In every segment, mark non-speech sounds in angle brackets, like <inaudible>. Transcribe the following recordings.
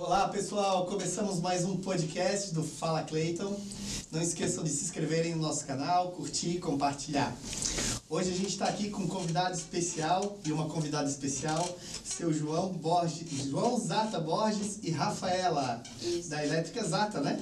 Olá pessoal, começamos mais um podcast do Fala Clayton. Não esqueçam de se inscreverem no nosso canal, curtir e compartilhar. Hoje a gente está aqui com um convidado especial e uma convidada especial, seu João Borges, João Zata Borges e Rafaela, Isso. da Elétrica Zata, né?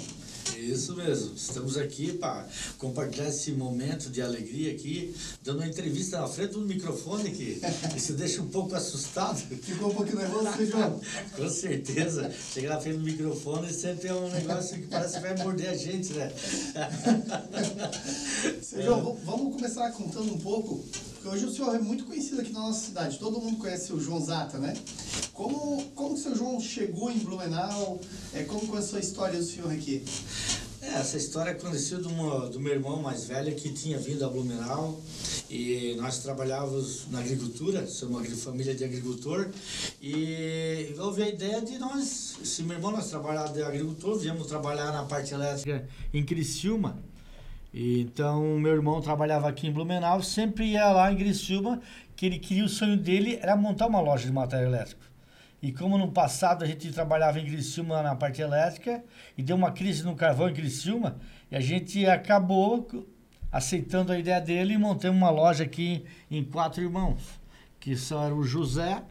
Isso mesmo. Estamos aqui para compartilhar esse momento de alegria aqui, dando uma entrevista na frente do microfone que <laughs> isso deixa um pouco assustado. Ficou um pouquinho nervoso, <laughs> João? Com certeza. Chegar na frente do microfone sempre é um negócio que parece que vai morder a gente, né? Seu João, v- vamos começar contando um pouco, porque hoje o senhor é muito conhecido aqui na nossa cidade, todo mundo conhece o João Zata, né? Como, como o seu João chegou em Blumenau? É, como começou a história do senhor aqui? É, essa história aconteceu do do meu irmão mais velho que tinha vindo a Blumenau e nós trabalhávamos na agricultura, somos uma família de agricultor e houve a ideia de nós, se meu irmão nós trabalhávamos de agricultor, viemos trabalhar na parte elétrica em Criciúma. Então, meu irmão trabalhava aqui em Blumenau, sempre ia lá em Criciúma, que ele queria, o sonho dele era montar uma loja de material elétrico. E como no passado a gente trabalhava em Criciúma na parte elétrica e deu uma crise no carvão em Criciúma, e a gente acabou aceitando a ideia dele e montamos uma loja aqui em quatro irmãos, que são o José,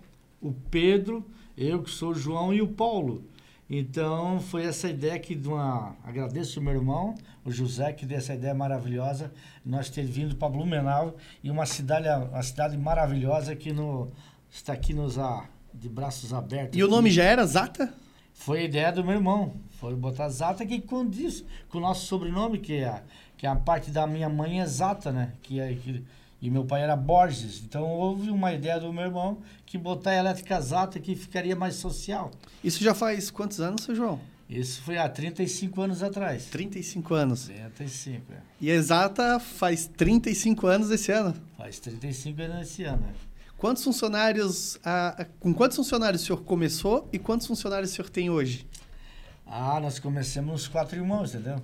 o Pedro, eu que sou o João e o Paulo. Então foi essa ideia que de uma, agradeço o meu irmão, o José, que deu essa ideia maravilhosa, nós ter vindo para Blumenau e uma cidade, uma cidade maravilhosa que no, está aqui nos a, de braços abertos. E o aqui. nome já era Zata? Foi a ideia do meu irmão. Foi botar Zata que condiz com o nosso sobrenome, que é, a- que é a parte da minha mãe é Zata, né? Que é, que, e meu pai era Borges. Então houve uma ideia do meu irmão que botar a elétrica Zata que ficaria mais social. Isso já faz quantos anos, seu João? Isso foi há 35 anos atrás. 35 anos. 35, é. E a Exata faz 35 anos esse ano. Faz 35 anos esse ano. é. Quantos funcionários. ah, com quantos funcionários o senhor começou e quantos funcionários o senhor tem hoje? Ah, nós começamos os quatro irmãos, entendeu?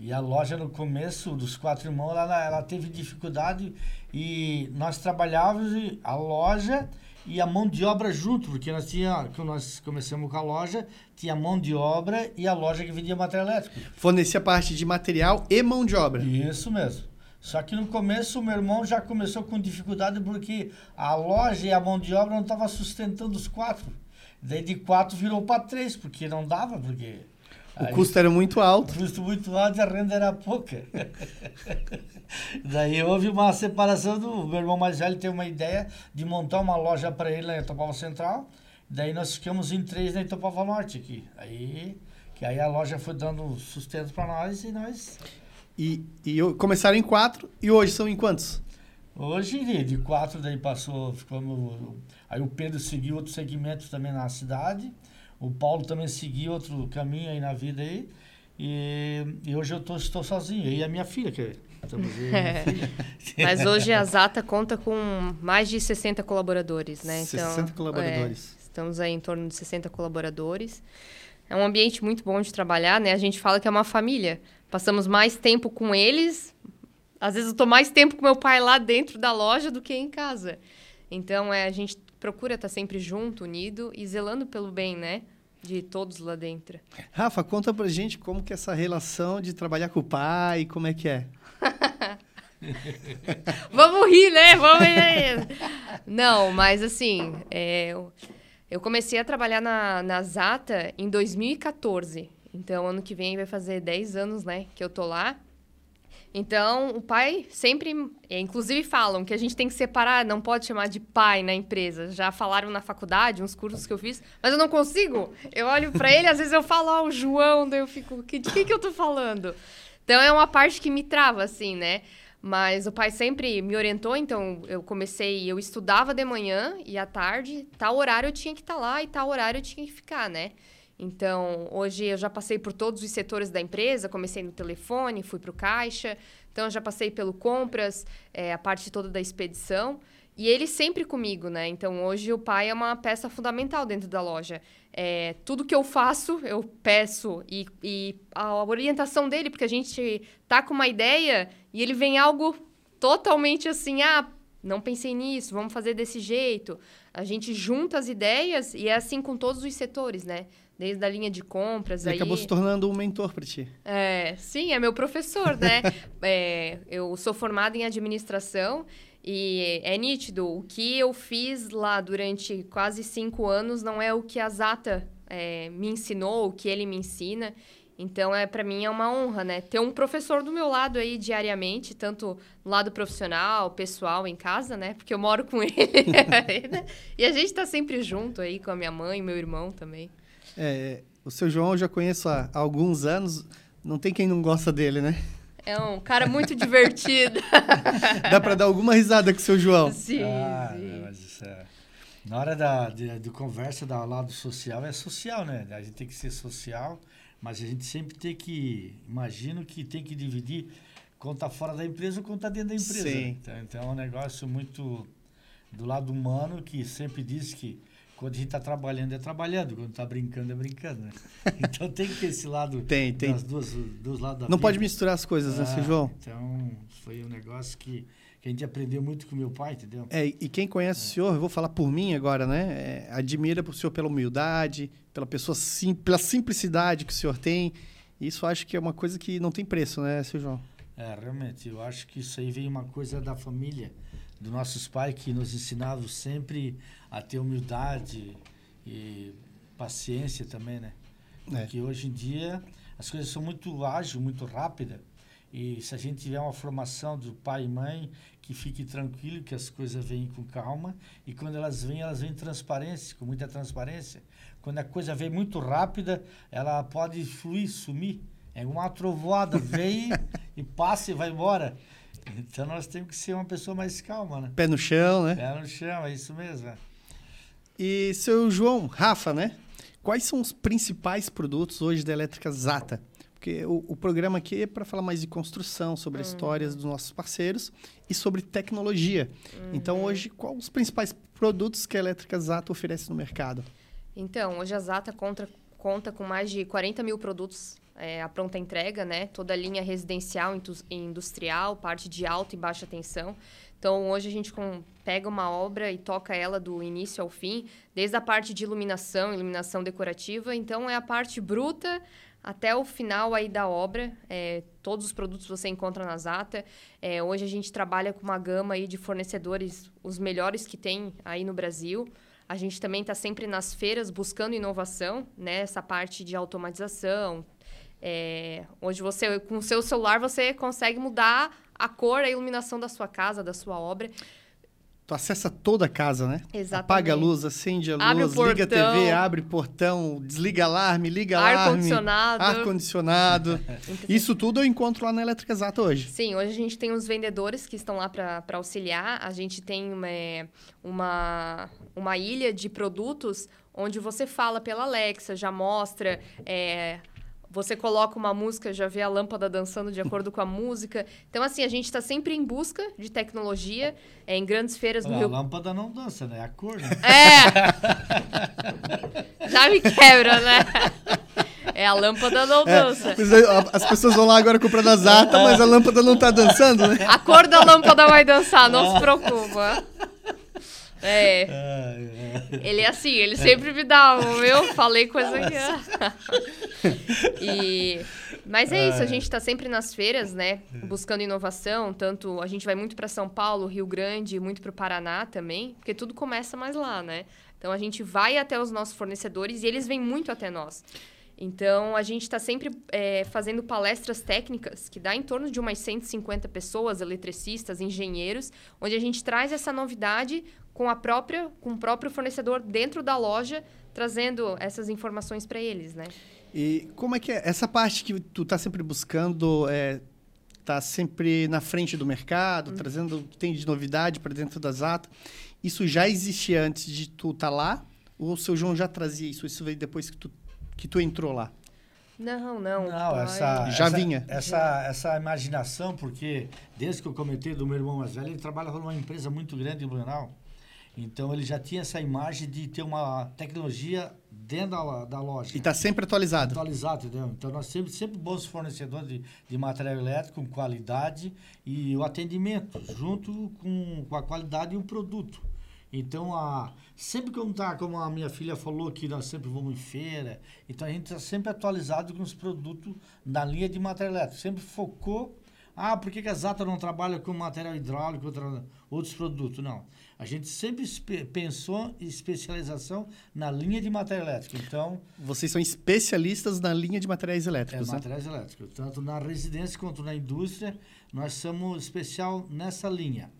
E a loja no começo dos quatro irmãos, ela, ela teve dificuldade e nós trabalhávamos a loja e a mão de obra junto, porque nós tinha, quando nós começamos com a loja, tinha a mão de obra e a loja que vendia material elétrico. Fornecia parte de material e mão de obra. Isso mesmo. Só que no começo o meu irmão já começou com dificuldade porque a loja e a mão de obra não estavam sustentando os quatro. Daí de quatro virou para três, porque não dava, porque O aí- custo era muito alto. custo muito alto e a renda era pouca. <laughs> Daí houve uma separação do meu irmão mais velho teve uma ideia de montar uma loja para ele em Itopava Central. Daí nós ficamos em três na Itopava Norte aqui. Aí que aí a loja foi dando sustento para nós e nós E, e eu- começaram em quatro e hoje são em quantos? hoje de- de quatro daí passou ficamos aí o Pedro seguiu outro segmento também na cidade. O Paulo também seguiu outro caminho aí na vida aí. E, e hoje eu tô, estou sozinho. Eu e a minha filha, que <laughs> filha. <laughs> Mas hoje a Zata conta com mais de 60 colaboradores, né? 60 colaboradores. é, estamos aí em torno de 60 colaboradores. É um ambiente muito bom de trabalhar, né? A gente fala que é uma família. Passamos mais tempo com eles. Às vezes eu tô mais tempo com meu pai lá dentro da loja do que em casa. Então, é, a gente procura estar sempre junto, unido e zelando pelo bem, né? De todos lá dentro. Rafa, conta pra gente como que é essa relação de trabalhar com o pai, como é que é? <laughs> Vamos rir, né? Vamos rir. Não, mas assim, é, eu- eu comecei a trabalhar na, na Zata em 2014. Então, ano que vem vai fazer 10 anos, né, que eu tô lá. Então, o pai sempre, é, inclusive falam que a gente tem que separar, não pode chamar de pai na empresa. Já falaram na faculdade, uns cursos que eu fiz, mas eu não consigo. Eu olho pra ele, às vezes eu falo, ó, o João, daí eu fico, "Que- de que que eu tô falando? Então, é uma parte que me trava, assim, né? Mas o pai sempre me orientou, então eu comecei, eu estudava de manhã e à tarde, tal horário eu tinha que estar lá e tal horário eu tinha que ficar, né? Então, hoje eu já passei por todos os setores da empresa, comecei no telefone, fui para o caixa, então eu já passei pelo compras, é, a parte toda da expedição. E ele sempre comigo, né? Então hoje o pai é uma peça fundamental dentro da loja. É, tudo que eu faço, eu peço e, e a orientação dele, porque a gente tá com uma ideia e ele vem algo totalmente assim, ah, não pensei nisso, vamos fazer desse jeito. A gente junta as ideias e é assim com todos os setores, né? Desde a linha de compras. Ele aí... acabou se tornando um mentor para ti. É, sim, é meu professor, né? <laughs> é, eu sou formada em administração e é nítido. O que eu fiz lá durante quase cinco anos não é o que a Zata é, me ensinou, o que ele me ensina. Então, é para mim é uma honra, né? Ter um professor do meu lado aí diariamente, tanto no lado profissional, pessoal, em casa, né? Porque eu moro com <laughs> ele. Né? e a gente tá sempre junto aí com a minha mãe, meu irmão também. É, o seu João eu já conheço há alguns anos. Não tem quem não gosta dele, né? É um cara muito divertido. <laughs> Dá para dar alguma risada com o seu João? Sim. Ah, sim. mas isso é... Na hora da de, de conversa do lado social, é social, né? A gente tem que ser social, mas a gente sempre tem que... Imagino que tem que dividir quando tá fora da empresa ou quando tá dentro da empresa. Sim. Então, então é um negócio muito do lado humano que sempre diz que quando a gente está trabalhando é trabalhando, quando está brincando é brincando, né? <laughs> Então tem que ter esse lado Tem, tem. das duas, dos lados da Não vida. pode misturar as coisas, né, Ah, seu João? Então foi um negócio que, que a gente aprendeu muito com meu pai, entendeu? É, e quem conhece o senhor, eu vou falar por mim agora, né? é, admira o senhor pela humildade, pela pessoa sim, pela simplicidade que o senhor tem. Isso acho que é uma coisa que não tem preço, né, seu João? É, realmente, eu acho que isso aí vem uma coisa da família, dos nossos pais que nos ensinavam sempre a ter humildade e paciência também, né? É. Porque hoje em dia as coisas são muito ágeis, muito rápidas. E se a gente tiver uma formação do pai e mãe, que fique tranquilo, que as coisas vêm com calma. E quando elas vêm, elas vêm transparência, com muita transparência. Quando a coisa vem muito rápida, ela pode fluir, sumir. É uma trovoada, vem <laughs> e passa e vai embora. Então nós temos que ser uma pessoa mais calma, né? Pé no chão, né? Pé no chão, é isso mesmo. é. E seu João, Rafa, né? Quais são os principais produtos hoje da Elétrica Zata? Porque o, o programa aqui é para falar mais de construção, sobre as histórias dos nossos parceiros e sobre tecnologia. Então, hoje, quais os principais produtos que a Elétrica Zata oferece no mercado? Então, hoje a Zata conta, conta com mais de 40 mil produtos é, à pronta entrega, né? Toda a linha residencial e industrial, parte de alta e baixa tensão. Então, hoje a gente com- pega uma obra e toca ela do início ao fim, desde a parte de iluminação, iluminação decorativa. Então, é a parte bruta até o final aí da obra. É, todos os produtos você encontra na Zata. É, hoje a gente trabalha com uma gama aí de fornecedores, os melhores que tem aí no Brasil. A gente também está sempre nas feiras buscando inovação, né? Essa parte de automatização. É, hoje você, com o seu celular, você consegue mudar a cor, a iluminação da sua casa, da sua obra. Tu acessa toda a casa, né? Exatamente. Apaga a luz, acende a Abre luz, liga a portão. TV, abre desliga desliga alarme, liga alarme. Ar-condicionado. <laughs> Ar-condicionado. Isso tudo eu encontro lá na Elétrica Exata hoje. Sim, hoje a gente tem os vendedores que estão lá para auxiliar. A gente tem uma, uma, uma ilha de produtos onde você fala pela Alexa, já mostra. é, você coloca uma música, já vê a lâmpada dançando de acordo com a música. Então, assim, a gente está sempre em busca de tecnologia é, em grandes feiras no a Rio. lâmpada não dança, né? É a cor, né? É! <laughs> Já me quebra, né? É, a lâmpada não dança. Mas aí, a- As pessoas vão lá agora comprar na Zata, mas a lâmpada não tá dançando, né? A cor da lâmpada vai dançar, não se preocupa. É. Ele é assim, ele sempre me dá, viu? Falei coisa aqui. e, mas é isso, a gente tá sempre nas feiras, né? Buscando inovação. Tanto a gente vai muito para São Paulo, Rio Grande, muito para o Paraná também, porque tudo começa mais lá, né? Então a gente vai até os nossos fornecedores e eles vêm muito até nós. Então, a gente está sempre é, fazendo palestras técnicas, que dá em torno de umas 150 pessoas, eletricistas, engenheiros, onde a gente traz essa novidade com a própria, com o próprio fornecedor dentro da loja, trazendo essas informações para eles, né? E como é que é? Essa parte que tu tá sempre buscando, é, tá sempre na frente do mercado, trazendo o que tem de novidade para dentro da Zata, isso já existia antes de tu estar lá? Ou o seu João já trazia isso? Isso veio depois que tu, que tu entrou lá? Não, não. Não, pai. essa, Já essa- vinha. Essa, essa imaginação, porque desde que eu comentei do meu irmão mais velho, ele trabalha numa empresa muito grande em Blumenau. Então ele já tinha essa imagem de ter uma tecnologia dentro da, da loja. E tá sempre atualizado. atualizado, entendeu? Então nós sempre, sempre bons fornecedores de, de material elétrico com qualidade e o atendimento junto com, com a qualidade e o produto. Então, a, sempre como, tá, como a minha filha falou que nós sempre vamos em feira, então a gente está sempre atualizado com os produtos na linha de material elétrico. Sempre focou, ah, por que, que a Zata não trabalha com material hidráulico, outra, outros produtos? Não. A gente sempre pensou em especialização na linha de material elétrico. Então, vocês são especialistas na linha de materiais elétricos, é, né? materiais elétricos. Tanto na residência quanto na indústria, nós somos especial nessa linha.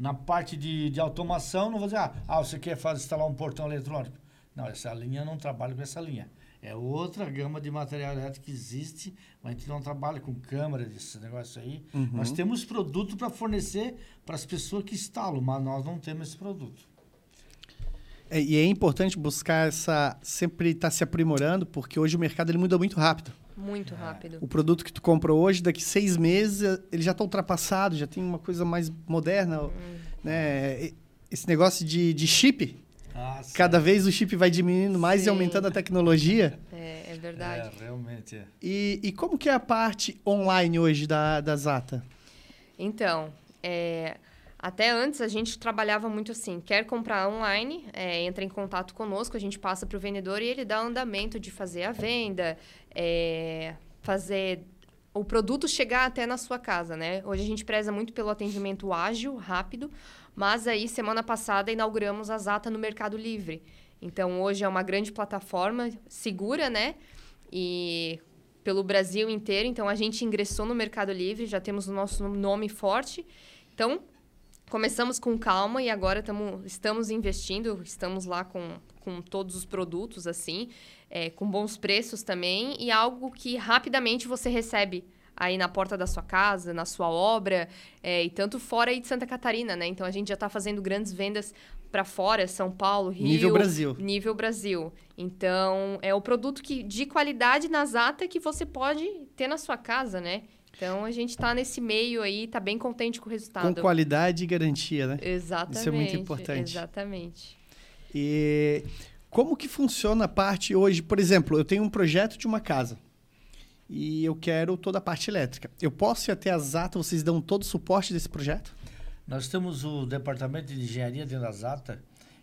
Na parte de, de automação, não vou dizer, ah, ah, você quer fazer, instalar um portão eletrônico. Não, essa linha não trabalha com essa linha. É outra gama de material elétrico que existe, mas a gente não trabalha com câmera, desse negócio aí. Uhum. Nós temos produto para fornecer para as pessoas que instalam, mas nós não temos esse produto. É, e é importante buscar essa. sempre estar tá se aprimorando, porque hoje o mercado ele muda muito rápido. Muito rápido. O produto que tu compra hoje, daqui seis meses, ele já está ultrapassado, já tem uma coisa mais moderna. Hum. Né? Esse negócio de, de chip, ah, Cada vez o chip vai diminuindo mais Sim. e aumentando a tecnologia. <laughs> É, é verdade. É, realmente é. E, e como que é a parte online hoje da, da Zata? Então, é, até antes a gente trabalhava muito assim, quer comprar online, é, entra em contato conosco, a gente passa para o vendedor e ele dá andamento de fazer a venda, é, fazer o produto chegar até na sua casa, né? Hoje a gente preza muito pelo atendimento ágil, rápido, mas aí, semana passada, inauguramos a Zata no Mercado Livre. Então, hoje é uma grande plataforma segura, né? E pelo Brasil inteiro. Então, a gente ingressou no Mercado Livre, já temos o nosso nome forte. Então, começamos com calma e agora tamo, estamos investindo, estamos lá com, com todos os produtos, assim, é, com bons preços também, e algo que rapidamente você recebe aí na porta da sua casa, na sua obra, é, e tanto fora aí de Santa Catarina, né? Então a gente já está fazendo grandes vendas para fora, São Paulo, Rio. Nível Brasil. Nível Brasil. Então é o produto que, de qualidade na Zata que você pode ter na sua casa, né? Então a gente está nesse meio aí, está bem contente com o resultado. Com qualidade e garantia, né? Exatamente. Isso é muito importante. Exatamente. E como que funciona a parte hoje? Por exemplo, eu tenho um projeto de uma casa e eu quero toda a parte elétrica. Eu posso ir até a Zata, vocês dão todo o suporte desse projeto? Nós temos o departamento de engenharia dentro da Zata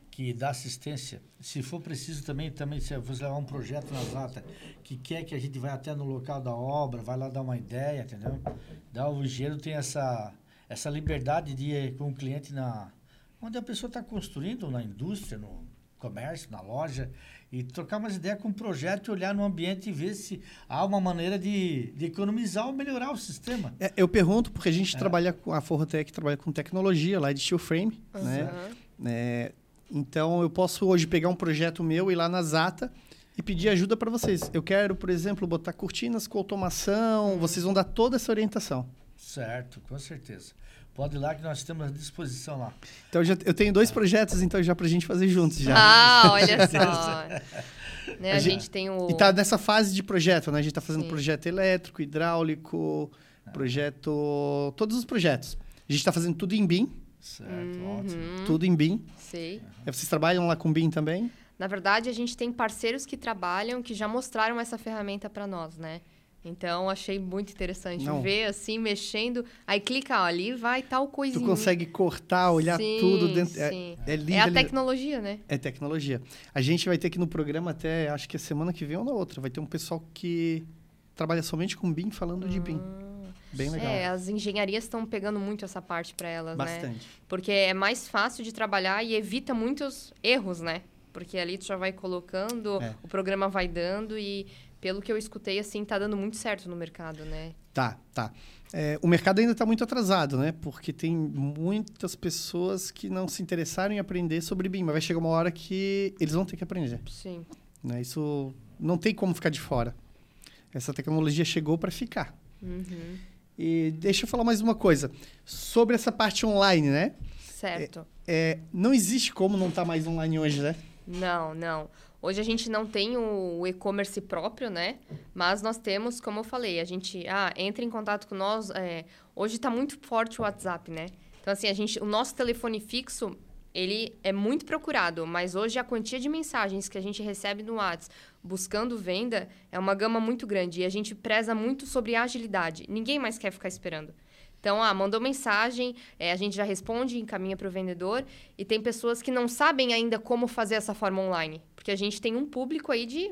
que dá assistência. Se for preciso também, também se você levar um projeto na Zata que quer que a gente vá até no local da obra, vai lá dar uma ideia, entendeu? Dá o engenheiro tem essa essa liberdade de ir com o cliente na onde a pessoa está construindo, na indústria, no comércio, na loja, e trocar umas ideias com o projeto e olhar no ambiente e ver se há uma maneira de, de economizar ou melhorar o sistema. É, eu pergunto porque a gente é. trabalha com a Forrotec trabalha com tecnologia lá de steel frame, uhum. né? É, então eu posso hoje pegar um projeto meu e ir lá na Zata e pedir ajuda para vocês. Eu quero, por exemplo, botar cortinas com automação, uhum. vocês vão dar toda essa orientação. Certo, com certeza. Pode ir lá que nós temos à disposição lá. Então já, eu tenho dois projetos então já para a gente fazer juntos já. Ah, <laughs> olha só. né, a, a gente, gente, tem o... E tá nessa fase de projeto, né? A gente está fazendo Sim. projeto elétrico, hidráulico, ah. projeto... Todos os projetos. A gente está fazendo tudo em BIM. Certo, uhum. ótimo. Tudo em BIM. Sei. Vocês trabalham lá com BIM também? Na verdade, a gente tem parceiros que trabalham, que já mostraram essa ferramenta para nós, né? Então, achei muito interessante Não. ver, assim, mexendo. Aí clica, ó, ali vai tal coisinha. Tu consegue cortar, olhar sim, tudo dentro. É, sim. É, é lindo. É a tecnologia, né? É tecnologia. A gente vai ter aqui no programa até, acho que a semana que vem ou na outra, vai ter um pessoal que trabalha somente com BIM falando hum. de BIM. Bem legal. É, as engenharias estão pegando muito essa parte para elas, Bastante. né? Bastante. Porque é mais fácil de trabalhar e evita muitos erros, né? Porque ali tu já vai colocando, é. o programa vai dando e pelo que eu escutei, assim, tá dando muito certo no mercado, né? Tá, tá. É, o mercado ainda está muito atrasado, né? Porque tem muitas pessoas que não se interessaram em aprender sobre BIM, mas vai chegar uma hora que eles vão ter que aprender. Sim. Né? Isso não tem como ficar de fora. Essa tecnologia chegou para ficar. Uhum. E deixa eu falar mais uma coisa. Sobre essa parte online, né? Certo. É, é, não existe como não estar tá mais online hoje, né? Não, não. Hoje a gente não tem o e-commerce próprio, né? Mas nós temos, como eu falei, a gente ah, entra em contato com nós. É, hoje está muito forte o WhatsApp, né? Então, assim, a gente, o nosso telefone fixo, ele é muito procurado, mas hoje a quantia de mensagens que a gente recebe no WhatsApp buscando venda é uma gama muito grande e a gente preza muito sobre agilidade. Ninguém mais quer ficar esperando. Então, ah, mandou mensagem, é, a gente já responde, encaminha para o vendedor. E tem pessoas que não sabem ainda como fazer essa forma online. Porque a gente tem um público aí de,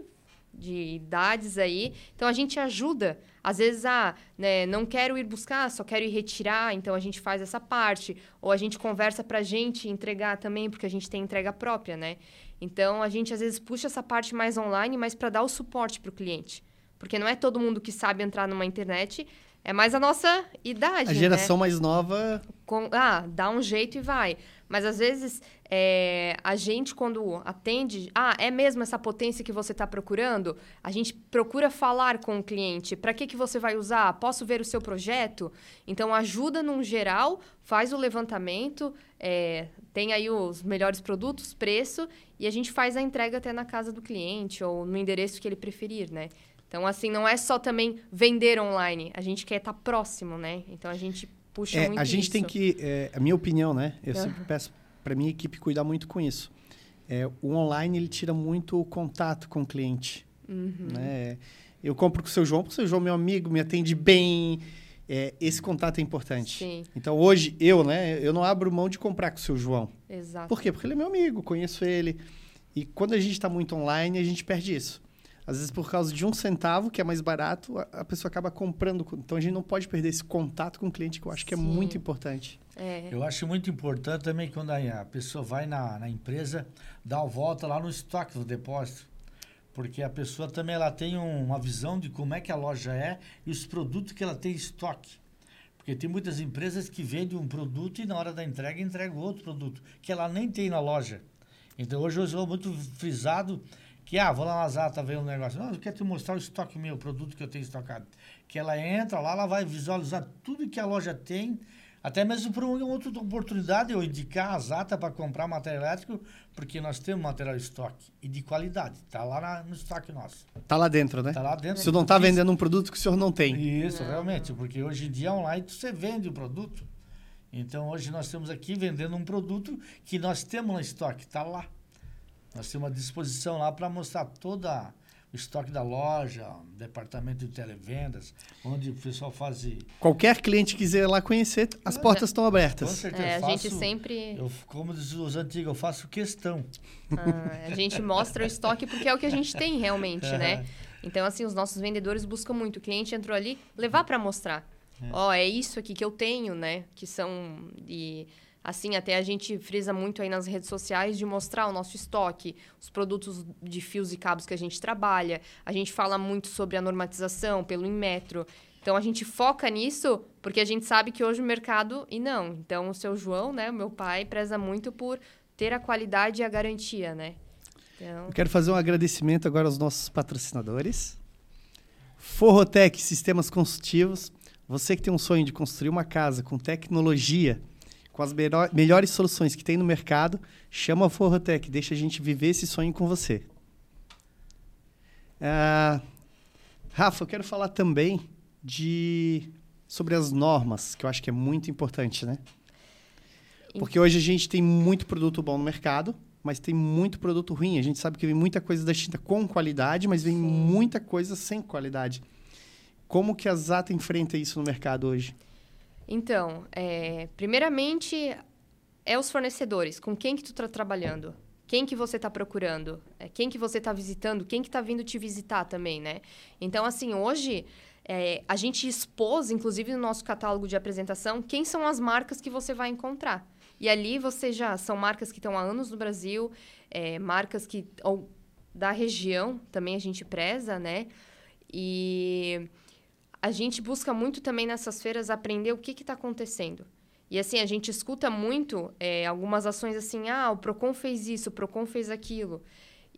de idades aí. Então, a gente ajuda. Às vezes, ah, né, não quero ir buscar, só quero ir retirar. Então, a gente faz essa parte. Ou a gente conversa para a gente entregar também, porque a gente tem entrega própria, né? Então, a gente às vezes puxa essa parte mais online, mas para dar o suporte para o cliente. Porque não é todo mundo que sabe entrar numa internet é mais a nossa idade. A geração né? mais nova. Com, ah, dá um jeito e vai. Mas às vezes é, a gente, quando atende, ah, é mesmo essa potência que você está procurando? A gente procura falar com o cliente. Para que, que você vai usar? Posso ver o seu projeto? Então, ajuda num geral, faz o levantamento, é, tem aí os melhores produtos, preço, e a gente faz a entrega até na casa do cliente ou no endereço que ele preferir, né? Então, assim, não é só também vender online. A gente quer estar próximo, né? Então, a gente puxa é, muito A gente isso. tem que... É, a minha opinião, né? Eu uhum. sempre peço para minha equipe cuidar muito com isso. É, o online, ele tira muito o contato com o cliente. Uhum. Né? Eu compro com o seu João, porque o seu João é meu amigo, me atende bem. É, esse contato é importante. Sim. Então, hoje, eu, né? Eu não abro mão de comprar com o seu João. Exato. Por quê? Porque ele é meu amigo, conheço ele. E quando a gente está muito online, a gente perde isso. Às vezes, por causa de um centavo, que é mais barato, a, a pessoa acaba comprando. Então, a gente não pode perder esse contato com o cliente, que eu acho que é muito importante. É. Eu acho muito importante também quando a, pessoa vai na, na, empresa, dar uma volta lá no estoque do depósito. Porque a pessoa também ela tem um, uma visão de como é que a loja é e os produtos que ela tem em estoque. Porque tem muitas empresas que vendem um produto e na hora da entrega entregam outro produto, que ela nem tem na loja. Então hoje eu sou muito frisado que, ah, vou lá na Zata ver um negócio. Não, eu quero te mostrar o estoque meu, o produto que eu tenho estocado. Que ela entra lá, ela vai visualizar tudo que a loja tem, até mesmo por uma outra oportunidade eu indicar a Zata para comprar material elétrico, porque nós temos material estoque e de qualidade. Está lá na, no estoque nosso. Está lá dentro, né? Está lá dentro. O senhor não está vendendo um produto que o senhor não tem. Isso, não. realmente, porque hoje em dia online você vende o produto. Então hoje nós estamos aqui vendendo um produto que nós temos no estoque, está lá. Nós temos uma disposição lá para mostrar toda o estoque da loja, departamento de televendas, onde o pessoal faz. Qualquer cliente quiser lá conhecer, as é, portas estão abertas. Com certeza. É, a faço, gente sempre. Eu, como diz os antigos, eu faço questão. Ah, a gente mostra o estoque porque é o que a gente tem realmente, <laughs> é. né? Então, assim, os nossos vendedores buscam muito. O cliente entrou ali, levar para mostrar. É. Ó, é. Oh, é isso aqui que eu tenho, né? Que são. De Assim, até a gente frisa muito aí nas redes sociais de mostrar o nosso estoque, os produtos de fios e cabos que a gente trabalha. A gente fala muito sobre a normatização pelo Inmetro. Então, a gente foca nisso porque a gente sabe que hoje o mercado... E não. Então, o seu João, né, o meu pai, preza muito por ter a qualidade e a garantia, né? Então... Eu quero fazer um agradecimento agora aos nossos patrocinadores. Forrotec Sistemas Construtivos. Você que tem um sonho de construir uma casa com tecnologia com as melhores soluções que tem no mercado, chama a Forrotec, deixa a gente viver esse sonho com você. Uh, Rafa, eu quero falar também de sobre as normas, que eu acho que é muito importante, né? Porque hoje a gente tem muito produto bom no mercado, mas tem muito produto ruim. A gente sabe que vem muita coisa da China com qualidade, mas vem Sim. muita coisa sem qualidade. Como que a Zata enfrenta isso no mercado hoje? Então, é, primeiramente, é os fornecedores. Com quem que tu está trabalhando? Quem que você está procurando? É, quem que você está visitando? Quem que está vindo te visitar também, né? Então, assim, hoje... É, a gente expôs, inclusive no nosso catálogo de apresentação, quem são as marcas que você vai encontrar. E ali você já são marcas que estão há anos no Brasil, é, marcas que ou da região também a gente preza, né? E a gente busca muito também nessas feiras aprender o que está acontecendo. E assim, a gente escuta muito é, algumas ações assim, ah, o PROCON fez isso, o PROCON fez aquilo.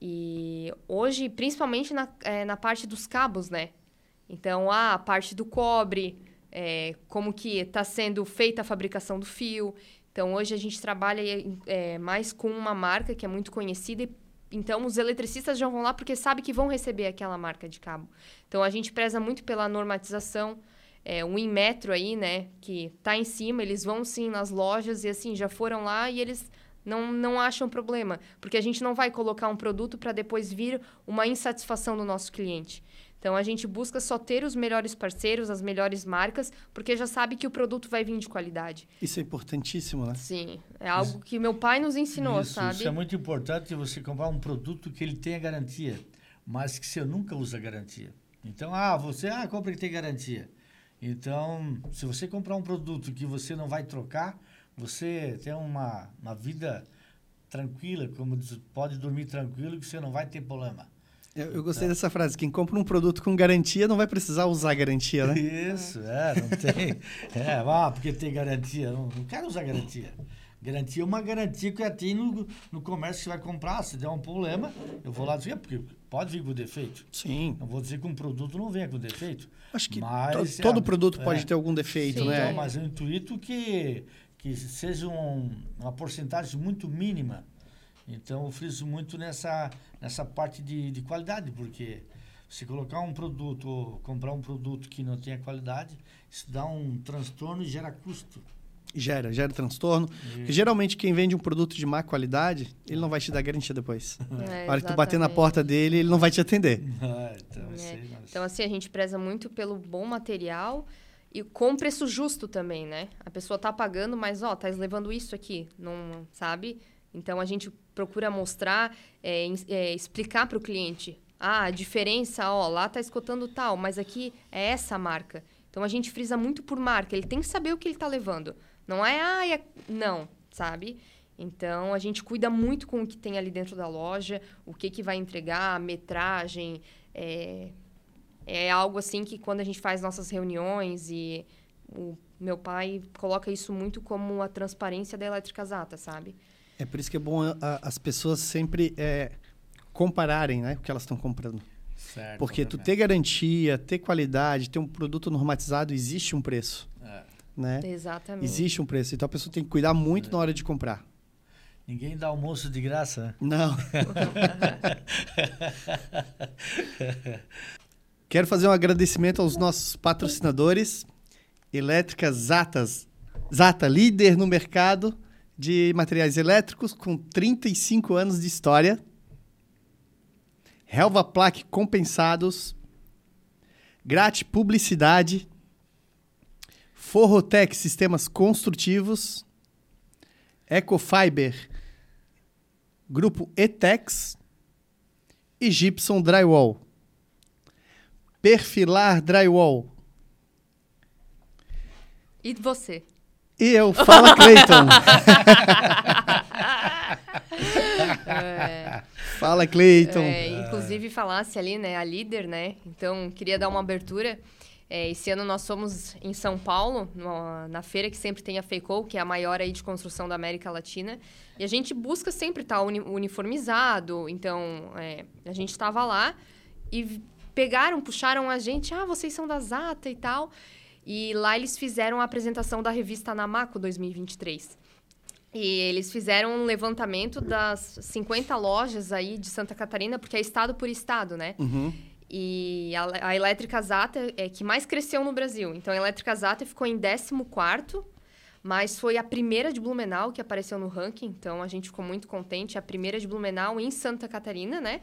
E hoje, principalmente na, é, na parte dos cabos, né? Então, ah, a parte do cobre, é, como que está sendo feita a fabricação do fio. Então, hoje a gente trabalha é, mais com uma marca que é muito conhecida e então, os eletricistas já vão lá porque sabem que vão receber aquela marca de cabo. Então, a gente preza muito pela normatização. É, o Inmetro aí, né, que tá em cima, eles vão sim nas lojas e assim, já foram lá e eles não, não acham problema. Porque a gente não vai colocar um produto para depois vir uma insatisfação do nosso cliente. Então a gente busca só ter os melhores parceiros, as melhores marcas, porque já sabe que o produto vai vir de qualidade. Isso é importantíssimo, né? Sim, é algo que meu pai nos ensinou, isso, sabe? Isso é muito importante você comprar um produto que ele tenha garantia, mas que você nunca usa garantia. Então, ah, você, ah, compra que tem garantia. Então, se você comprar um produto que você não vai trocar, você tem uma, uma vida tranquila, como diz, pode dormir tranquilo que você não vai ter problema. Eu, eu gostei dessa frase. Quem compra um produto com garantia não vai precisar usar garantia, né? Isso, é, não tem. É, ah, porque tem garantia. Não, não quero usar garantia. Garantia é uma garantia que eu tenho no, no comércio que você vai comprar. Se der um problema, eu vou lá dizer, porque pode vir com defeito. Sim. Não vou dizer que um produto não venha com defeito. Acho que mas, to, todo é, produto é, pode ter algum defeito, Sim, né? Então, mas eu intuito que, que seja um, uma porcentagem muito mínima. Então, eu friso muito nessa, nessa parte de, de qualidade, porque se colocar um produto ou comprar um produto que não tenha qualidade, isso dá um transtorno e gera custo. Gera, gera transtorno. Porque geralmente quem vende um produto de má qualidade, ele não vai te dar garantia depois. <laughs> É, a hora que tu bater na porta dele, ele não vai te atender. <laughs> Ah, então, É. mas- Então, assim, a gente preza muito pelo bom material e com preço justo também, né? A pessoa tá pagando, mas, ó, tá levando isso aqui, não sabe? Então, a gente procura mostrar, é, é, explicar para o cliente. Ah, a diferença, ó, lá tá escutando tal, mas aqui é essa marca. Então, a gente frisa muito por marca. Ele tem que saber o que ele tá levando. Não é, ah, é... não, sabe? Então, a gente cuida muito com o que tem ali dentro da loja, o que, que vai entregar, a metragem, é, é algo assim que quando a gente faz nossas reuniões e o meu pai coloca isso muito como a transparência da Elétrica Zata, sabe? É por isso que é bom a- as pessoas sempre é, compararem né, o que elas estão comprando. Certo, Porque tu ter garantia, ter qualidade, ter um produto normatizado, existe um preço. É. Né? Exatamente. Existe um preço. Então a pessoa tem que cuidar muito na hora de comprar. Ninguém dá almoço de graça? Não. <laughs> Quero fazer um agradecimento aos nossos patrocinadores. Elétrica Zatas. Zata, líder no mercado de materiais elétricos com 35 anos de história. Helva Plaque Compensados. Grate Publicidade. Forrotec Sistemas Construtivos. Ecofiber Grupo Etex e Gibson Drywall. Perfilar Drywall. E você? E eu, Fala Cleiton. É, Fala Cleiton. é, inclusive falasse ali, né, a líder, né? Então, queria dar uma abertura. É, esse ano nós fomos em São Paulo, no- na feira que sempre tem a FECO, que é a maior aí de construção da América Latina. E a gente busca sempre estar uni- uniformizado. Então, é, a gente estava lá e pegaram, puxaram a gente. Ah, vocês são da Zata e tal. E lá eles fizeram a apresentação da revista Namaco 2023. E eles fizeram um levantamento das 50 lojas aí de Santa Catarina, porque é estado por estado, né? Uhum. E a, a Elétrica Zata é que mais cresceu no Brasil. Então, a Elétrica Zata ficou em 14º, mas foi a primeira de Blumenau que apareceu no ranking. Então, a gente ficou muito contente. A primeira de Blumenau em Santa Catarina, né?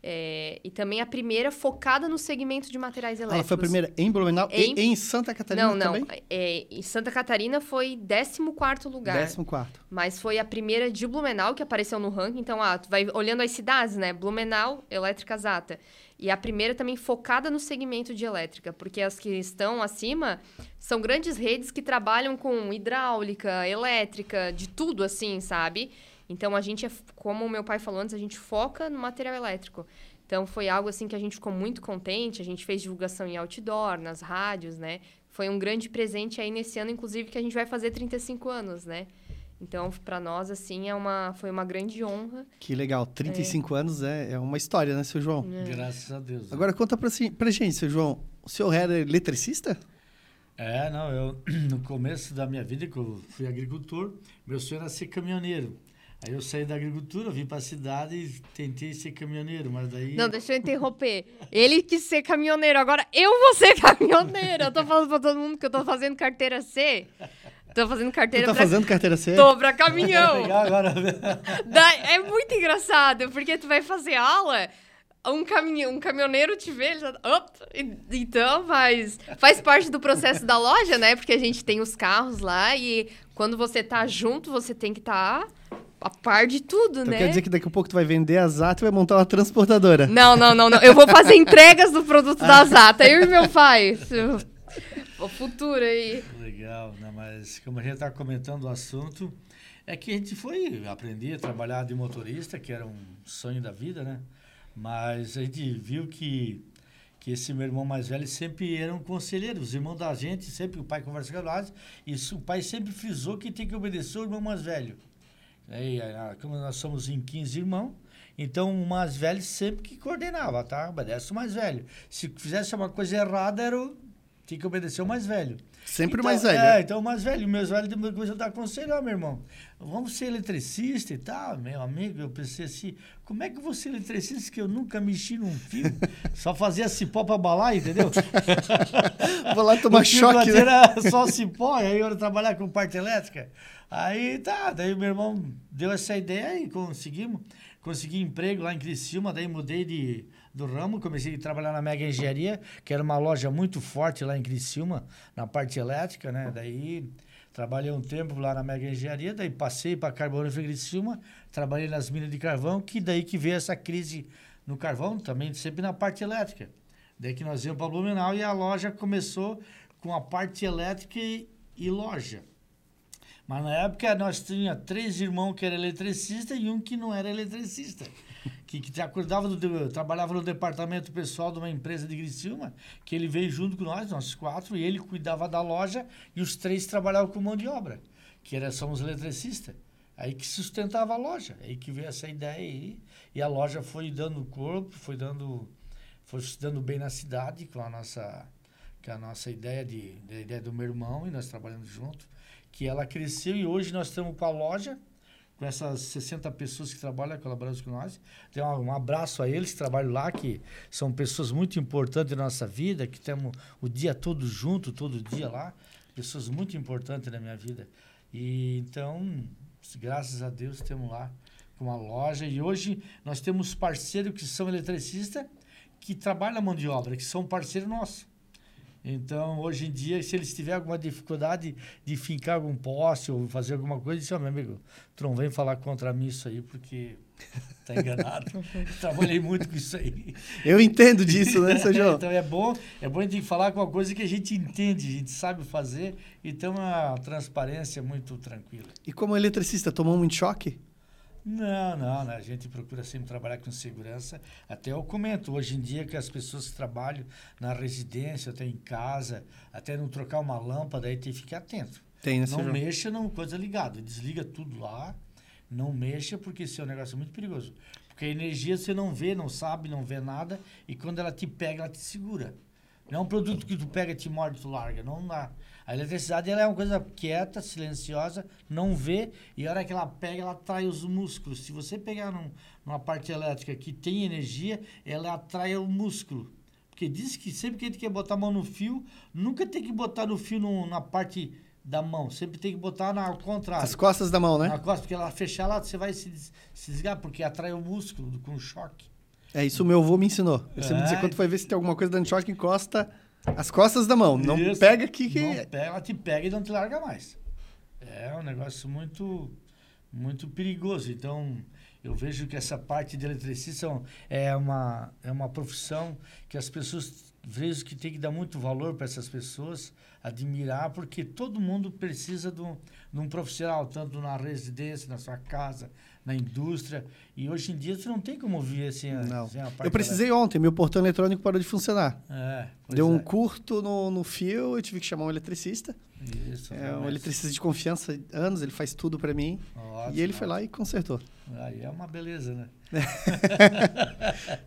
É, e também a primeira focada no segmento de materiais elétricos. Ela foi a primeira em Blumenau Em- e em Santa Catarina Não, não. também? É, em Santa Catarina foi 14º lugar. Décimo quarto. Mas foi a primeira de Blumenau que apareceu no ranking. Então, ah, tu vai olhando as cidades, né? Blumenau, Elétrica Zata. E a primeira também focada no segmento de elétrica, porque as que estão acima são grandes redes que trabalham com hidráulica, elétrica, de tudo assim, sabe? Então a gente, é, como o meu pai falou antes, a gente foca no material elétrico. Então foi algo assim que a gente ficou muito contente, a gente fez divulgação em outdoor, nas rádios, né? Foi um grande presente aí nesse ano, inclusive, que a gente vai fazer 35 anos, né? Então, para nós, assim, é uma, foi uma grande honra. Que legal. 35 anos é, é uma história, né, seu João? Graças a Deus. né? Agora conta pra, pra gente, seu João. O senhor era eletricista? É, não, eu <clears throat> no começo da minha vida, que eu fui agricultor, meu sonho era ser caminhoneiro. Aí eu saí da agricultura, vim para a cidade e tentei ser caminhoneiro, mas daí. Não, deixa eu interromper. Ele quis ser caminhoneiro, agora eu vou ser <laughs> caminhoneiro. Eu tô falando pra todo mundo que eu tô fazendo carteira C. Tô fazendo Tu carteira tá pra... fazendo carteira C? Tô pra caminhão. Agora. <laughs> Da- É muito engraçado, porque tu vai fazer aula, um, caminhão, um caminhoneiro te vê, ele já. Op, então, faz, faz parte do processo da loja, né? Porque a gente tem os carros lá e quando você tá junto, você tem que estar. Tá a par de tudo, então né? Quer dizer que daqui a pouco tu vai vender a Zata e vai montar uma transportadora. Não, não, não, não. Eu vou fazer <laughs> entregas do produto da Zata. Eu e meu pai. O futuro aí. Legal, né? Mas como a gente está comentando o assunto, é que a gente foi aprender a trabalhar de motorista, que era um sonho da vida, né? Mas a gente viu que, que esse meu irmão mais velho sempre era um conselheiro. Os irmãos da gente, sempre o pai conversa com nós, e o pai sempre frisou que tem que obedecer o irmão mais velho. E, como nós somos em 15 irmãos, então o mais velho sempre que coordenava, tá? Obedece o mais velho. Se fizesse uma coisa errada, era o tinha que obedecer o mais velho. Sempre então, o mais velho. É, então o mais velho. O mais velho começou a dar conselho, ó, meu irmão, vamos ser eletricista e tal. Meu amigo, eu pensei assim, como é que eu vou ser eletricista que eu nunca mexi num fio? <laughs> Só fazia cipó pra balar, entendeu? <laughs> vou lá <laughs> tomar choque, né? Era só cipó, aí eu ia trabalhar com parte elétrica. Aí tá, daí meu irmão deu essa ideia e conseguimos. Consegui emprego lá em Criciúma, daí mudei de do ramo, comecei a trabalhar na Mega Engenharia, que era uma loja muito forte lá em Criciúma, na parte elétrica, né? Daí trabalhei um tempo lá na Mega Engenharia, daí passei para Carbonífera Criciúma, trabalhei nas minas de carvão, que daí que veio essa crise no carvão, também sempre na parte elétrica. Daí que nós íamos para Blumenau e a loja começou com a parte elétrica e, e loja. Mas na época nós tínhamos três irmãos que eram eletricistas e um que não era eletricista que, que acordava do, trabalhava no departamento pessoal de uma empresa de Criciúma, que ele veio junto com nós, nós quatro, e ele cuidava da loja e os três trabalhavam com mão de obra, que era, somos eletricistas. Aí que sustentava a loja, aí que veio essa ideia aí, e a loja foi dando corpo, foi dando, foi se dando bem na cidade com a nossa, com a nossa ideia, de, de ideia do meu irmão, e nós trabalhando junto, que ela cresceu e hoje nós estamos com a loja, com essas 60 pessoas que trabalham colaborando com nós. Um, um, abraço a eles que trabalham lá, que são pessoas muito importantes na nossa vida, que temos o dia todo junto, todo dia lá. Pessoas muito importantes na minha vida. E então, graças a Deus, temos lá uma loja. E hoje nós temos parceiros que são eletricistas que trabalham na mão de obra, que são parceiros nossos. Então, hoje em dia, se eles tiverem alguma dificuldade de fincar algum poste ou fazer alguma coisa, diz, oh, meu amigo, tu não vem falar contra mim isso aí, porque tá enganado. <laughs> Trabalhei muito com isso aí. Eu entendo disso, né, seu João? <laughs> então, é bom, é bom a gente falar com uma coisa que a gente entende, a gente sabe fazer, então a transparência é muito tranquila. E como eletricista, tomou muito choque? Não, não, né? a gente procura sempre trabalhar com segurança. Até eu comento, hoje em dia que as pessoas que trabalham na residência, até em casa, até não trocar uma lâmpada, aí tem que ficar atento. Tem, né, Não mexa não coisa ligada, desliga tudo lá, não mexa, porque esse é um negócio muito perigoso. Porque a energia você não vê, não sabe, não vê nada, e quando ela te pega, ela te segura. Não é um produto que tu pega, te morde, tu larga, não dá. A eletricidade ela é uma coisa quieta, silenciosa, não vê, e a hora que ela pega, ela atrai os músculos. Se você pegar num, numa parte elétrica que tem energia, ela atrai o músculo. Porque diz que sempre que a gente quer botar a mão no fio, nunca tem que botar no fio no, na parte da mão, sempre tem que botar na, ao contrário. As costas da mão, né? Na costa, porque ela fechar lá, você vai se, se desligar, porque atrai o músculo com choque. É, isso meu avô me ensinou. Eu sempre é. dizia, quando vai ver se tem alguma coisa dando choque, encosta as costas da mão. Não Isso. pega aqui que. Não pega, ela te pega e não te larga mais. É um negócio muito, muito perigoso. Então, eu vejo que essa parte de eletricista é uma, é uma profissão que as pessoas vejo que tem que dar muito valor para essas pessoas, admirar, porque todo mundo precisa de um, de um profissional, tanto na residência, na sua casa, na indústria. E hoje em dia você não tem como viver sem a, não. Sem a Eu precisei ontem, meu portão eletrônico parou de funcionar. É, Deu é. um curto no, no fio, eu tive que chamar um eletricista. Isso, é um eletricista de confiança, anos, ele faz tudo para mim. Ótimo, e ele foi lá e consertou. Aí é uma beleza, né? <laughs>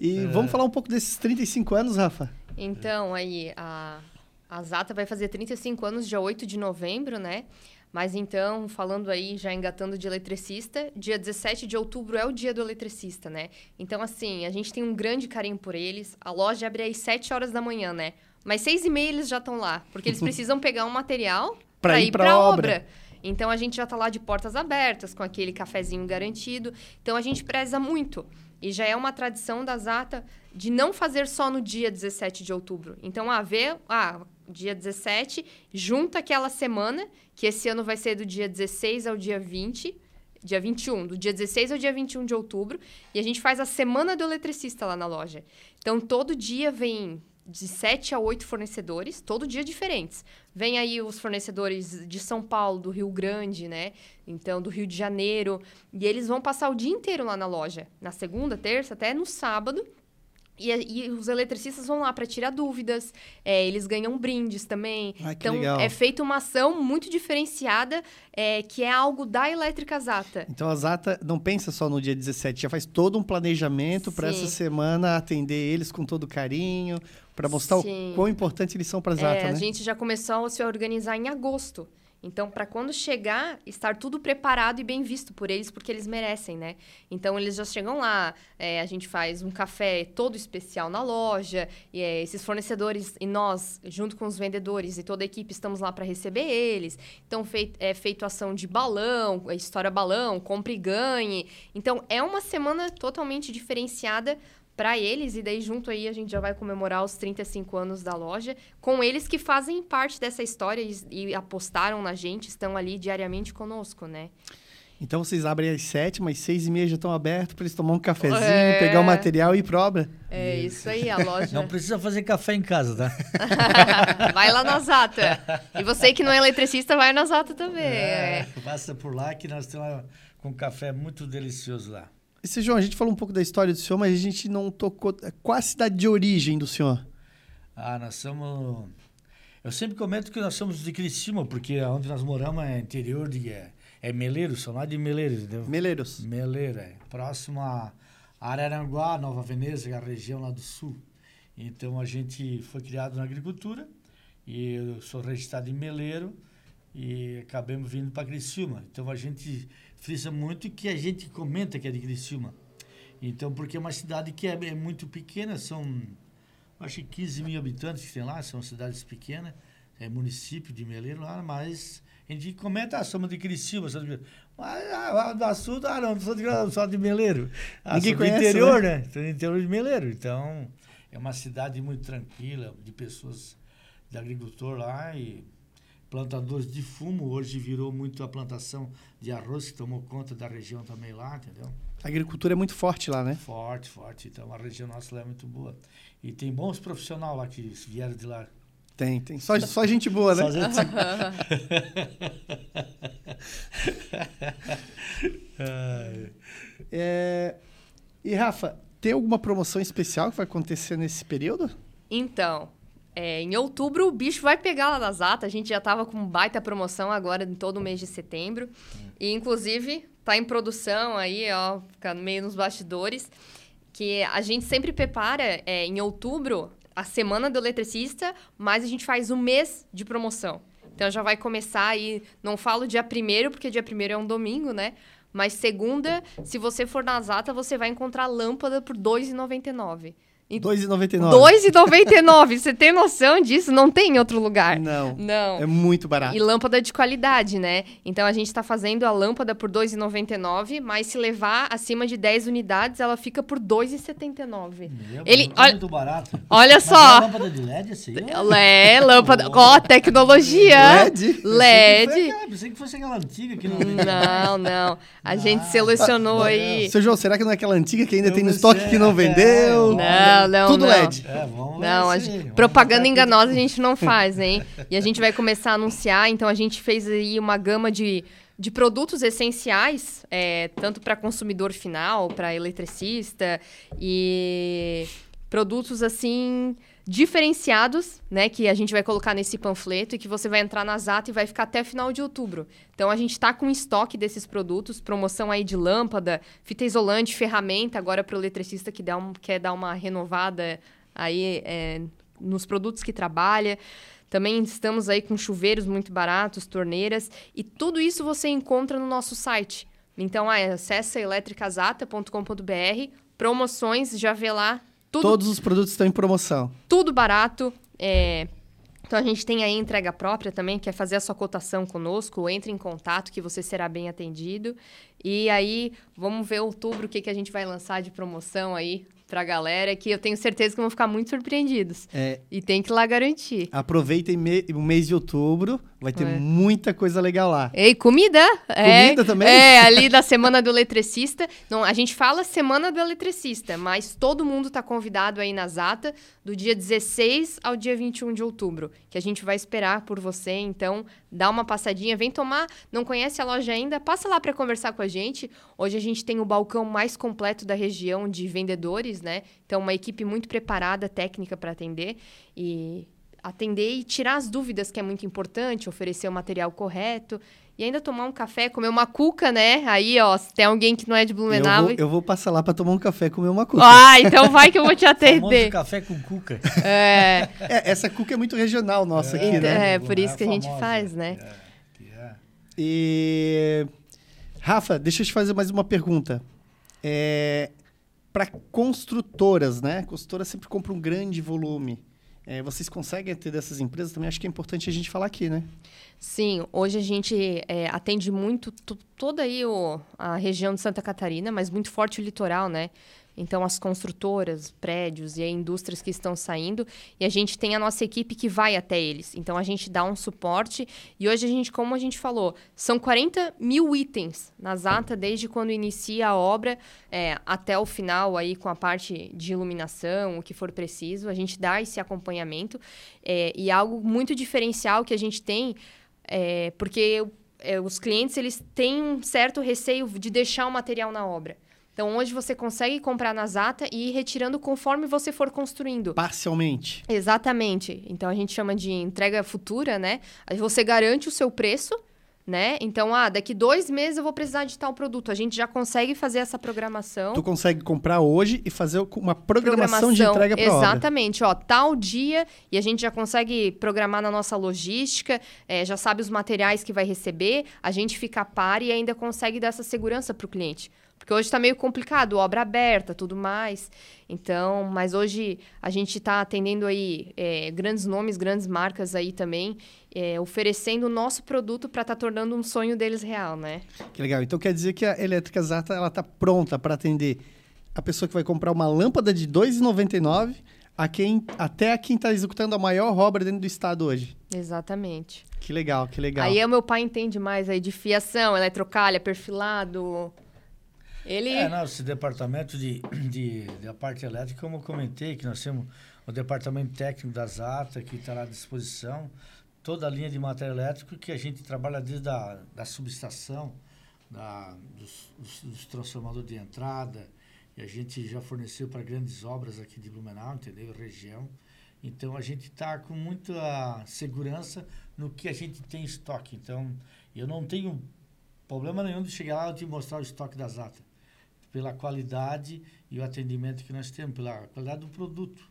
e <laughs> é. vamos falar um pouco desses 35 anos, Rafa? Então, aí, a, a Zata vai fazer 35 anos, dia 8 de novembro, né? Mas então, falando aí, já engatando de eletricista, dia 17 de outubro é o dia do eletricista, né? Então, assim, a gente tem um grande carinho por eles. A loja abre às 7 horas da manhã, né? Mas seis e meia eles já estão lá, porque eles <laughs> precisam pegar um material para ir para obra. obra. Então, a gente já está lá de portas abertas, com aquele cafezinho garantido. Então, a gente preza muito E já é uma tradição da Zata de não fazer só no dia 17 de outubro. Então, a ver, ah, dia 17, junta aquela semana, que esse ano vai ser do dia 16 ao dia 20, dia 21, do dia 16 ao dia 21 de outubro, e a gente faz a semana do eletricista lá na loja. Então, todo dia vem de 7 a 8 fornecedores, todo dia diferentes. Vem aí os fornecedores de São Paulo, do Rio Grande, né? Então, do Rio de Janeiro. E eles vão passar o dia inteiro lá na loja. Na segunda, terça, até no sábado. E, e os eletricistas vão lá para tirar dúvidas, é, eles ganham brindes também. Que então, legal. é feita uma ação muito diferenciada, é, que é algo da Elétrica Zata. Então a Zata não pensa só no dia 17, já faz todo um planejamento para essa semana atender eles com todo carinho, para mostrar Sim. o quão importante eles são para a Zata, É, né? A gente já começou a se organizar em agosto. Então, para quando chegar, estar tudo preparado e bem visto por eles, porque eles merecem, né? Então, eles já chegam lá, é, a gente faz um café todo especial na loja, e é, esses fornecedores e nós, junto com os vendedores e toda a equipe, estamos lá para receber eles. Então, feit, é feito ação de balão, é, história balão, compre e ganhe. Então, é uma semana totalmente diferenciada para eles e daí junto aí a gente já vai comemorar os 35 anos da loja com eles que fazem parte dessa história e, e apostaram na gente, estão ali diariamente conosco, né? Então vocês abrem às sete, mas seis e meia já estão abertos para eles tomar um cafezinho, É. pegar o material e ir pra obra. É isso aí, a loja. Não precisa fazer café em casa, tá? <laughs> vai lá na Zata. E você que não é eletricista, vai na Zata também. É, é. passa por lá que nós temos com um café muito delicioso lá. Esse João, a gente falou um pouco da história do senhor, mas a gente não tocou. Qual a cidade de origem do senhor? Ah, nós somos. Eu sempre comento que nós somos de Criciúma, porque onde nós moramos é interior de. É, é Meleiro, são lá de Meleiro, entendeu? Meleiros. Meleiro, é. Próximo a Araranguá, Nova Veneza, que é a região lá do sul. Então a gente foi criado na agricultura e eu sou registrado em Meleiro e acabamos vindo para Criciúma. Então a gente frisa muito que a gente comenta que é de Criciúma. Então, porque é uma cidade que é, é muito pequena, são acho que 15 mil habitantes que tem lá, são cidades pequenas, é município de Meleiro lá, mas a gente comenta, ah, somos de Criciúma, somos de... Mas ah, do assunto, ah, não, sou de, sou de Meleiro. Ah, Ninguém conhece, interior, né? Do interior de Meleiro. Então, é uma cidade muito tranquila, de pessoas, de agricultor lá e plantadores de fumo. Hoje virou muito a plantação de arroz, que tomou conta da região também lá, entendeu? A agricultura é muito forte lá, né? Forte, forte. Então, a região nossa lá é muito boa. E tem bons profissionais lá que vieram de lá. Tem, tem. Só, só gente boa, né? Só gente-. <laughs> É, E, Rafa, tem alguma promoção especial que vai acontecer nesse período? Então, é, em outubro o bicho vai pegar lá na Zata. A gente já tava com baita promoção agora em todo o mês de setembro. E, inclusive, tá em produção aí, ó, fica meio nos bastidores. Que a gente sempre prepara é, em outubro a semana do eletricista, mas a gente faz um mês de promoção. Então já vai começar aí, não falo dia primeiro, porque dia primeiro é um domingo, né? Mas segunda, se você for na Zata, você vai encontrar lâmpada por R$ 2,99. R$ 2,99. 2,99. Você tem noção disso? Não tem em outro lugar. Não. Não. É muito barato. E lâmpada de qualidade, né? Então a gente tá fazendo a lâmpada por R$ 2,99, mas se levar acima de 10 unidades, ela fica por R$ 2,79. Meu, Ele- muito olha- muito barato. Olha Mas só. é lâmpada de LED ó? É, lâmpada. Ó, tecnologia. LED? LED. Pensei que, foi aquela, pensei que fosse aquela antiga que não. Não, não. A gente Ah, selecionou tá. aí. Seu João, será que não é aquela antiga que ainda Eu tem no estoque que não é, vendeu? Não, não, Tudo não. LED. É, vamos ver Não, gente- vamos propaganda enganosa a gente não <laughs> faz, hein? E a gente vai começar a anunciar, então a gente fez aí uma gama de, de produtos essenciais, é, tanto para consumidor final, para eletricista, e produtos assim diferenciados, né, que a gente vai colocar nesse panfleto e que você vai entrar na Zata e vai ficar até final de outubro. Então a gente está com estoque desses produtos, promoção aí de lâmpada, fita isolante, ferramenta agora para o eletricista que dá um, quer dar uma renovada aí é, nos produtos que trabalha. Também estamos aí com chuveiros muito baratos, torneiras e tudo isso você encontra no nosso site. Então, ah, acessa eletricasata.com.br, promoções, já vê lá tudo Todos os produtos estão em promoção. tudo barato. É, Então a gente tem aí entrega própria também, que é fazer a sua cotação conosco, entre em contato que você será bem atendido. E aí, vamos ver outubro o que, que a gente vai lançar de promoção aí pra galera, que eu tenho certeza que vão ficar muito surpreendidos. É, E tem que ir lá garantir. aproveitem me- o mês de outubro, vai ter É. muita coisa legal lá. Ei, comida? é, Comida também? É, ali da Semana do Eletricista. Não, a gente fala Semana do Eletricista, mas todo mundo tá convidado aí na Zata, do dia 16 ao dia 21 de outubro, que a gente vai esperar por você. Então, dá uma passadinha, vem tomar. Não conhece a loja ainda? Passa lá para conversar com a gente. Hoje a gente tem o balcão mais completo da região de vendedores, né? Então, uma equipe muito preparada, técnica para atender. E atender e tirar as dúvidas, que é muito importante, oferecer o material correto. E ainda tomar um café, comer uma cuca, né? Aí, ó, se tem alguém que não é de Eu Blumenau. vou, eu vou passar lá pra tomar um café e comer uma cuca. Ah, então vai que eu vou te <laughs> Famoso atender. café com cuca. É, É, essa cuca é muito regional nossa aqui, então, né? é por isso que a gente famosa. faz, né? É, é. E. Rafa, deixa eu te fazer mais uma pergunta. É, para construtoras, né? Construtora sempre compra um grande volume. É, vocês conseguem ter dessas empresas? Também acho que é importante a gente falar aqui, né? Sim, hoje a gente é, atende muito to- toda aí o, a região de Santa Catarina, mas muito forte o litoral, né? Então, as construtoras, prédios e indústrias que estão saindo, e a gente tem a nossa equipe que vai até eles. Então, a gente dá um suporte. E hoje, a gente, como a gente falou, são 40 mil itens na Zata, desde quando inicia a obra é, até o final, aí com a parte de iluminação, o que for preciso. A gente dá esse acompanhamento. É, e algo muito diferencial que a gente tem é, porque é, os clientes eles têm um certo receio de deixar o material na obra. Então, hoje você consegue comprar na Zata e ir retirando conforme você for construindo. Parcialmente. Exatamente. Então, a gente chama de entrega futura, né? Aí você garante o seu preço, né? Então, ah, daqui dois meses eu vou precisar de tal produto. A gente já consegue fazer essa programação. Tu consegue comprar hoje e fazer uma programação, de entrega para obra. Exatamente, ó, tal dia e a gente já consegue programar na nossa logística, é, já sabe os materiais que vai receber, a gente fica a par e ainda consegue dar essa segurança para o cliente. Porque hoje está meio complicado, obra aberta, tudo mais. Então, mas hoje a gente está atendendo aí é, grandes nomes, grandes marcas aí também, é, oferecendo o nosso produto para estar tornando um sonho deles real, né? Que legal. Então quer dizer que a Elétrica Zata ela tá pronta para atender a pessoa que vai comprar uma lâmpada de R$ 2,99 a quem até a quem está executando a maior obra dentro do estado hoje. Exatamente. Que legal, que legal. Aí o meu pai entende mais aí de fiação, eletrocalha, perfilado. Ele. É, nosso departamento de, de, da parte elétrica, como eu comentei, que nós temos o departamento técnico da Zata, que está à disposição, toda a linha de material elétrico que a gente trabalha desde a da subestação, da, dos, dos, dos transformadores de entrada, e a gente já forneceu para grandes obras aqui de Blumenau, entendeu? Região. Então a gente está com muita segurança no que a gente tem em estoque. Então eu não tenho problema nenhum de chegar lá e te mostrar o estoque da Zata pela qualidade e o atendimento que nós temos, pela qualidade do produto.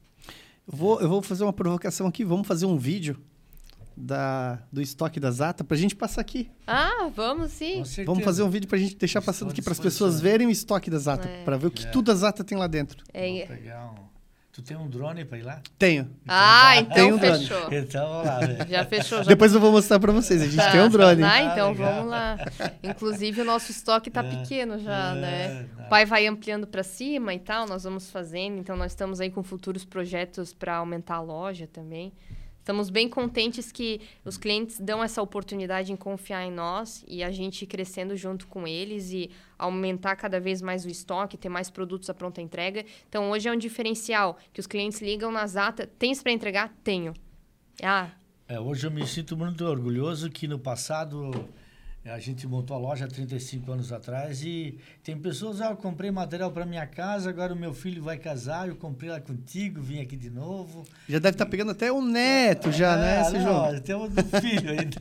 Eu vou, eu vou fazer uma provocação aqui. Vamos fazer um vídeo da, do estoque da Zata pra gente passar aqui. Ah, vamos sim. Vamos fazer um vídeo pra gente deixar Estou passando aqui para as pessoas verem o estoque da Zata, É. pra ver o que É. tudo a Zata tem lá dentro. É, Vou pegar um... Tu tem um drone para ir lá? Tenho. Ah, Tem então um drone. fechou. Então, vamos lá, né? Já fechou. Já Depois eu vou mostrar pra vocês. A gente Tá. tem um drone. Ah, então Ah, legal. vamos lá. Inclusive, o nosso estoque tá É. pequeno já, É, né? tá. O pai vai ampliando para cima e tal, nós vamos fazendo. Então, nós estamos aí com futuros projetos para aumentar a loja também. Estamos bem contentes que os clientes dão essa oportunidade em confiar em nós e a gente crescendo junto com eles e aumentar cada vez mais o estoque, ter mais produtos à pronta entrega. Então, hoje é um diferencial que os clientes ligam na Zata. Tens para entregar? Tenho. Ah, É, hoje eu me sinto muito orgulhoso que no passado a gente montou a loja há 35 anos atrás e tem pessoas, ah, eu comprei material para minha casa, agora o meu filho vai casar, eu comprei lá contigo, vim aqui de novo. Já deve estar pegando até o neto já, né, Ah, seu não, João? Temos um filho ainda.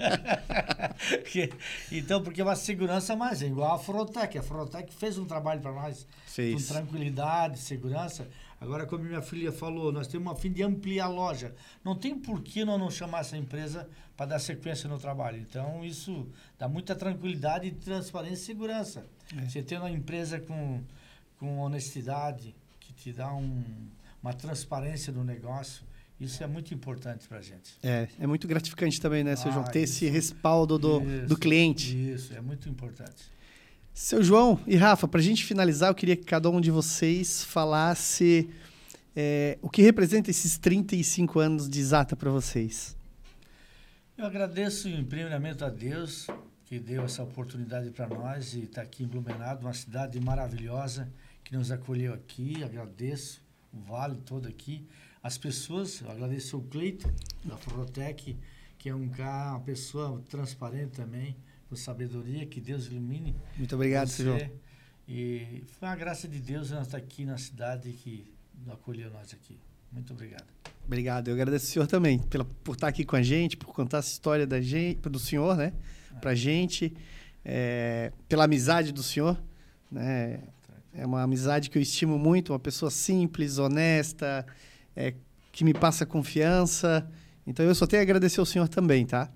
<laughs> Então, porque é uma segurança mais, é igual a Frotec. A Frotec fez um trabalho para nós Fez. com tranquilidade, segurança. Agora, como minha filha falou, nós temos uma fim de ampliar a loja. Não tem por que nós não chamar essa empresa para dar sequência no trabalho. Então, isso dá muita tranquilidade, transparência e segurança. Você tem uma empresa com, com honestidade, que te dá um, uma transparência no negócio. Isso é muito importante para a gente. É, é muito gratificante também, né, seu Ah, João, ter isso. esse respaldo do, Isso, do cliente. Isso, é muito importante. Seu João e Rafa, para a gente finalizar, eu queria que cada um de vocês falasse é, o que representa esses 35 anos de Exata para vocês. Eu agradeço em primeiramente a Deus que deu essa oportunidade para nós e está aqui em uma cidade maravilhosa que nos acolheu aqui. Agradeço o vale todo aqui. As pessoas, eu agradeço o Cleito da Forrotec, que é um cara, uma pessoa transparente também, com sabedoria, que Deus ilumine. Muito obrigado, João. você. E foi uma graça de Deus nós estar aqui na cidade que acolheu nós aqui. Muito obrigado. Obrigado. Eu agradeço o senhor também pela, por estar aqui com a gente, por contar essa história da gente, do senhor, né? Pra gente, é, pela amizade do senhor, né? É uma amizade que eu estimo muito, uma pessoa simples, honesta, é, que me passa confiança. Então eu só tenho a agradecer ao senhor também, tá?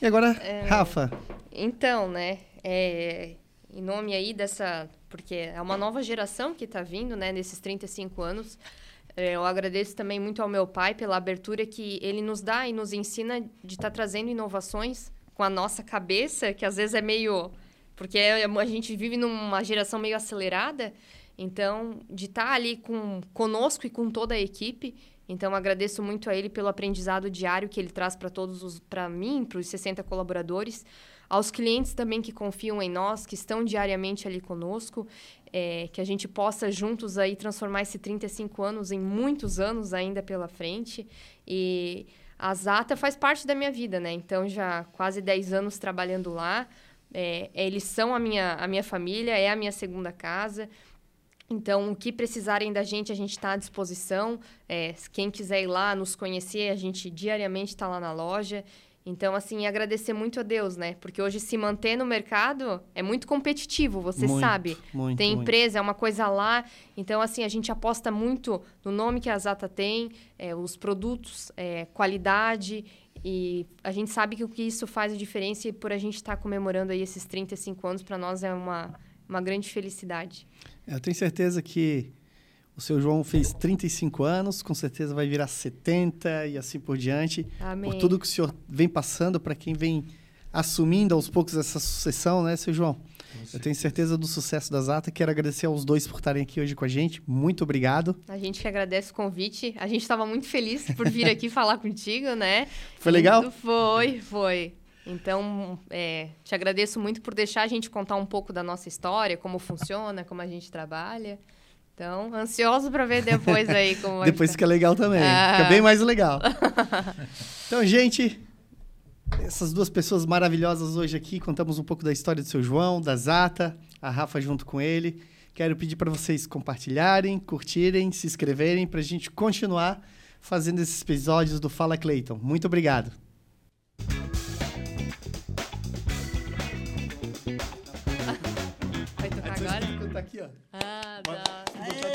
E agora, Rafa, Então, né, é, em nome aí dessa... Porque é uma nova geração que está vindo, né, nesses 35 anos. É, eu agradeço também muito ao meu pai pela abertura que ele nos dá e nos ensina de estar trazendo inovações com a nossa cabeça, que às vezes é meio... Porque a gente vive numa geração meio acelerada, então, de estar ali com, conosco e com toda a equipe. Então, agradeço muito a ele pelo aprendizado diário que ele traz para todos os, para mim, para os 60 colaboradores, aos clientes também que confiam em nós, que estão diariamente ali conosco, é, que a gente possa juntos aí transformar esse 35 anos em muitos anos ainda pela frente. E a Zata faz parte da minha vida, né? Então, já quase 10 anos trabalhando lá. É, eles são a minha, a minha família, é a minha segunda casa. Então, o que precisarem da gente, a gente está à disposição. É, quem quiser ir lá nos conhecer, a gente diariamente está lá na loja. Então, assim, agradecer muito a Deus, né? Porque hoje se manter no mercado é muito competitivo, você Muito, sabe. muito, tem muito. empresa, é uma coisa lá. Então, assim, a gente aposta muito no nome que a Zata tem, é, os produtos, é, qualidade. E a gente sabe que o que isso faz a diferença e por a gente estar comemorando aí esses 35 anos, para nós é uma, uma grande felicidade. Eu tenho certeza que o seu João fez 35 anos, com certeza vai virar 70 e assim por diante. Amém. Por tudo que o senhor vem passando, para quem vem assumindo aos poucos essa sucessão, né, seu João? Eu tenho certeza do sucesso da Zata. Quero agradecer aos dois por estarem aqui hoje com a gente. Muito obrigado. A gente que agradece o convite. A gente estava muito feliz por vir aqui <laughs> falar contigo, né? Foi legal? Foi, foi. Então, é, te agradeço muito por deixar a gente contar um pouco da nossa história, como funciona, como a gente trabalha. Então, ansioso para ver depois aí como <laughs> Depois fica legal também. Ah. Fica bem mais legal. <laughs> Então, gente, essas duas pessoas maravilhosas hoje aqui. Contamos um pouco da história do seu João, da Zata, a Rafa junto com ele. Quero pedir para vocês compartilharem, curtirem, se inscreverem para a gente continuar fazendo esses episódios do Fala Clayton. Muito obrigado. Aqui, ó. Ah, tá.